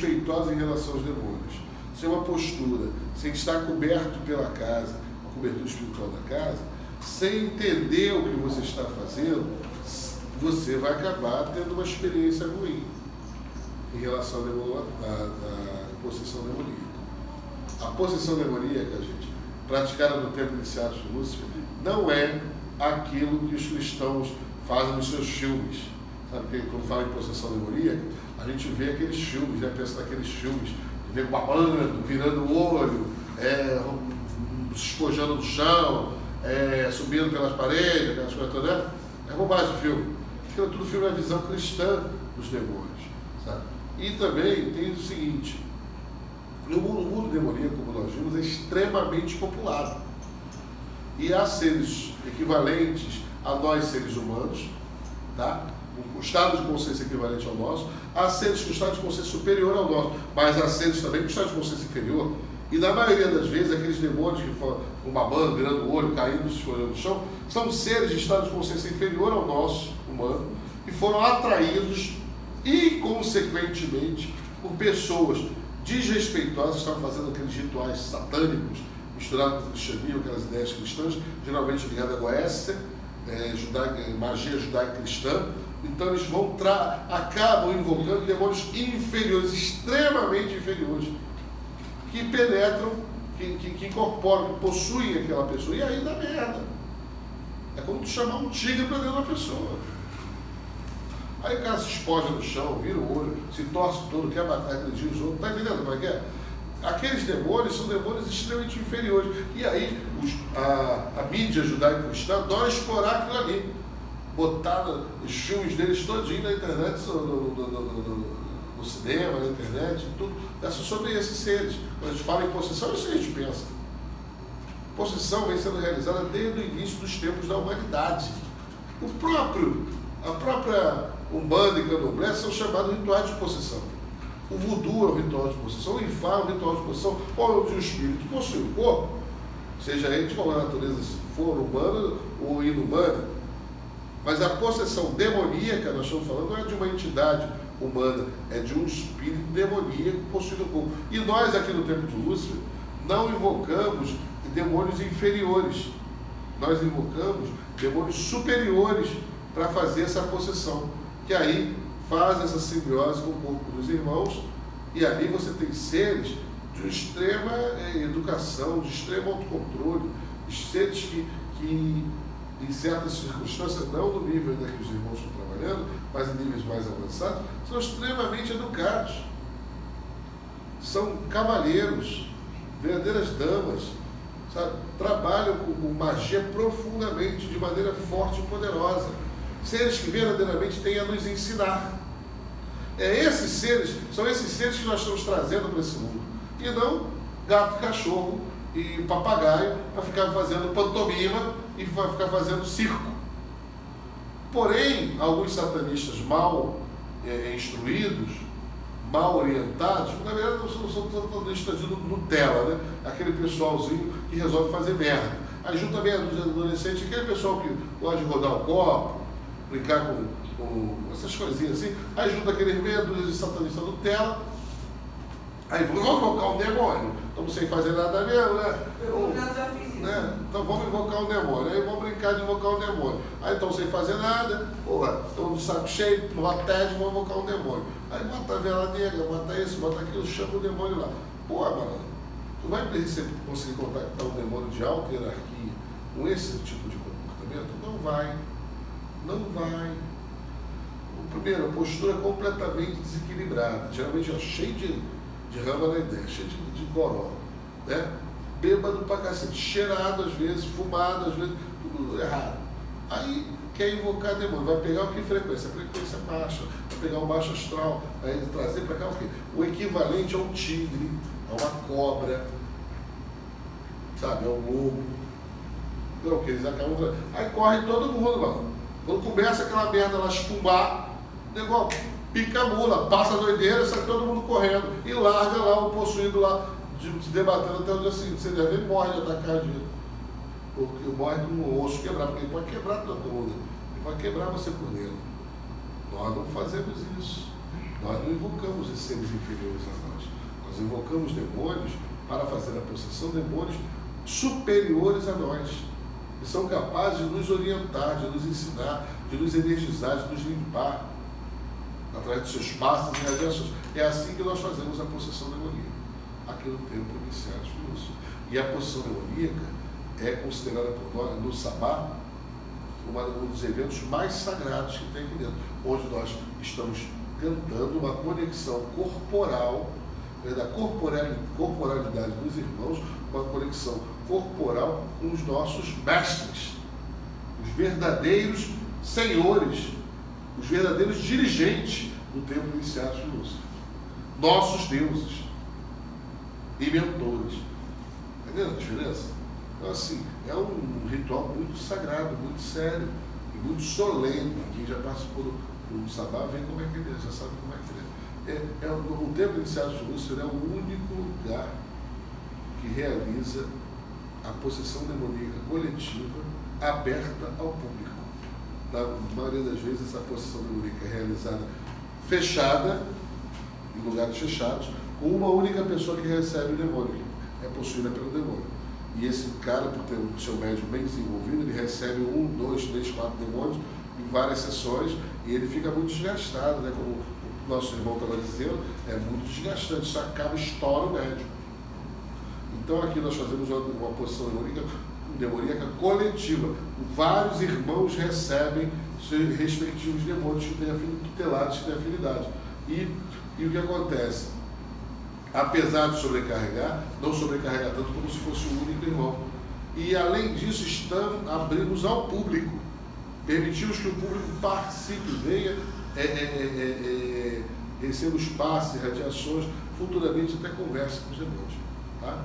respeitosa em relação aos demônios, sem uma postura, sem estar coberto pela casa, a cobertura espiritual da casa, sem entender o que você está fazendo, você vai acabar tendo uma experiência ruim em relação à, possessão demoníaca. A possessão demoníaca, gente, praticada no tempo iniciado de Lúcifer, não é aquilo que os cristãos fazem nos seus filmes. Sabe quando fala em possessão demoníaca, a gente vê aqueles filmes, né? pensa naqueles filmes, vê babando, virando o olho, é, espojando no chão, é, subindo pelas paredes, aquelas coisas todas. Né? É bobagem de filme. Aquilo tudo filme é a visão cristã dos demônios. Sabe? E também tem o seguinte, no mundo, mundo demoníaco, como nós vimos, é extremamente populado. E há seres equivalentes a nós seres humanos, tá? O estado de consciência equivalente ao nosso, há seres com estado de consciência superior ao nosso, mas há seres também com estado de consciência inferior. E na maioria das vezes, aqueles demônios que foram babando, virando o olho, caindo, se escolhendo no chão, são seres de estado de consciência inferior ao nosso, humano, e foram atraídos inconsequentemente por pessoas desrespeitosas que estavam fazendo aqueles rituais satânicos misturados com o cristianismo, aquelas ideias cristãs, geralmente ligadas à Goécia, é, judaica, magia judaica cristã. Então eles vão tra acabam invocando demônios inferiores, extremamente inferiores, que penetram, que, que, que incorporam, que possuem aquela pessoa. E aí dá merda. É como tu chamar um tigre para dentro da pessoa. Aí o cara se espoja no chão, vira o olho, se torce todo, quer matar, agredir os outros. Tá entendendo como é que é? Aqueles demônios são demônios extremamente inferiores. E aí a, a mídia judaico-cristã adora explorar aquilo ali. Botar os filmes deles todinho na internet, no, no, no, no cinema, na internet, tudo. É sobre esses seres. Quando a gente fala em possessão, isso a gente pensa. Possessão vem sendo realizada desde o início dos tempos da humanidade. O próprio, a própria Umbanda e Candomblé são chamados rituais de possessão. O voodoo é o ritual de possessão, o Ifá é o ritual de possessão, qual é um espírito possui o corpo, seja ele de qual natureza for, humana ou inumana. Mas a possessão demoníaca, nós estamos falando, não é de uma entidade humana, é de um espírito demoníaco possuindo o corpo. E nós, aqui no tempo de Lúcifer, não invocamos demônios inferiores. Nós invocamos demônios superiores para fazer essa possessão que aí faz essa simbiose com o corpo dos irmãos, e ali você tem seres de extrema eh, educação, de extremo autocontrole, seres que, que, em certas circunstâncias, não no nível ainda que os irmãos estão trabalhando, mas em níveis mais avançados, são extremamente educados. São cavalheiros, verdadeiras damas, sabe? trabalham com magia profundamente, de maneira forte e poderosa seres que verdadeiramente têm a nos ensinar. É esses seres, são esses seres que nós estamos trazendo para esse mundo. E não gato, cachorro e papagaio para ficar fazendo pantomima e para ficar fazendo circo. Porém, alguns satanistas mal é, instruídos, mal orientados, na verdade são, são satanistas de Nutella, né? aquele pessoalzinho que resolve fazer merda. Aí junta meia dúzia de adolescentes, aquele pessoal que gosta de rodar o copo, brincar com, com essas coisinhas assim. Aí junta aqueles meia dúzia de satanistas no tela. Aí vamos invocar um demônio. Estamos sem fazer nada mesmo, né? Eu já fiz. Né? Então vamos invocar um demônio. Aí vamos brincar de invocar um demônio. Aí estão sem fazer nada, porra, estão de saco cheio, no tédio, vamos invocar um demônio. Aí bota a vela negra, bota isso, bota aquilo, chama o demônio lá. Porra, mano, tu vai conseguir contactar um demônio de alta hierarquia com esse tipo de comportamento? Não vai. Não vai. Primeiro, a postura é completamente desequilibrada. Geralmente é cheio de, de rama na ideia, cheio de, de goró. Né? Bêbado pra cacete, cheirado às vezes, fumado às vezes, tudo errado. Aí quer invocar demônio, vai pegar o que frequência? A frequência baixa, vai pegar o baixo astral, vai trazer para cá o quê? O equivalente a um tigre, a uma cobra, sabe, a um lobo. Então, o que eles acabam Aí corre todo mundo, mano. Quando começa aquela merda lá espumar, o negócio pica a mula, passa a doideira, sai todo mundo correndo e larga lá o possuído lá, de, se debatendo até o dia seguinte. Você deve morre de ataque cardíaco. Porque morre de um osso quebrar, porque ele pode quebrar todo mundo. Ele pode quebrar você por dentro. Nós não fazemos isso. Nós não invocamos esses seres inferiores a nós. Nós invocamos demônios para fazer a possessão, demônios superiores a nós, que são capazes de nos orientar, de nos ensinar, de nos energizar, de nos limpar, através de seus passos e radiações. É assim que nós fazemos a possessão demoníaca, aqui no templo iniciado Lúcio. E a possessão demoníaca é considerada por nós, no Sabá, um dos eventos mais sagrados que tem aqui dentro, onde nós estamos tentando uma conexão corporal, né, da corporalidade dos irmãos, uma conexão corporal com os nossos mestres, os verdadeiros senhores, os verdadeiros dirigentes do templo iniciado de Lúcifer, nossos deuses e mentores. Entendeu a diferença? Então, assim, é um ritual muito sagrado, muito sério e muito solene. Quem já participou do, do Sabá vê como é que ele é, já sabe como é que ele é. é, é o, o Templo Iniciado de Lúcifer é o único lugar que realiza a possessão demoníaca coletiva aberta ao público. Na maioria das vezes, essa possessão demoníaca é realizada fechada, em lugares fechados, com uma única pessoa que recebe o demônio, que é possuída pelo demônio. E esse cara, por ter o seu médium bem desenvolvido, ele recebe um, dois, três, quatro demônios em várias sessões e ele fica muito desgastado, né? Como o nosso irmão estava dizendo, é muito desgastante, isso acaba, estoura o médium. Então aqui nós fazemos uma, uma posição demoníaca, demoníaca coletiva. Vários irmãos recebem respectivos demônios que têm tutelados, que têm afinidade. E, e o que acontece? apesar de sobrecarregar, não sobrecarregar tanto como se fosse o único irmão. E além disso, estamos abrimos ao público. Permitimos que o público participe, venha, é, é, é, é, receba os passes, radiações, futuramente até converse com os demônios. Tá?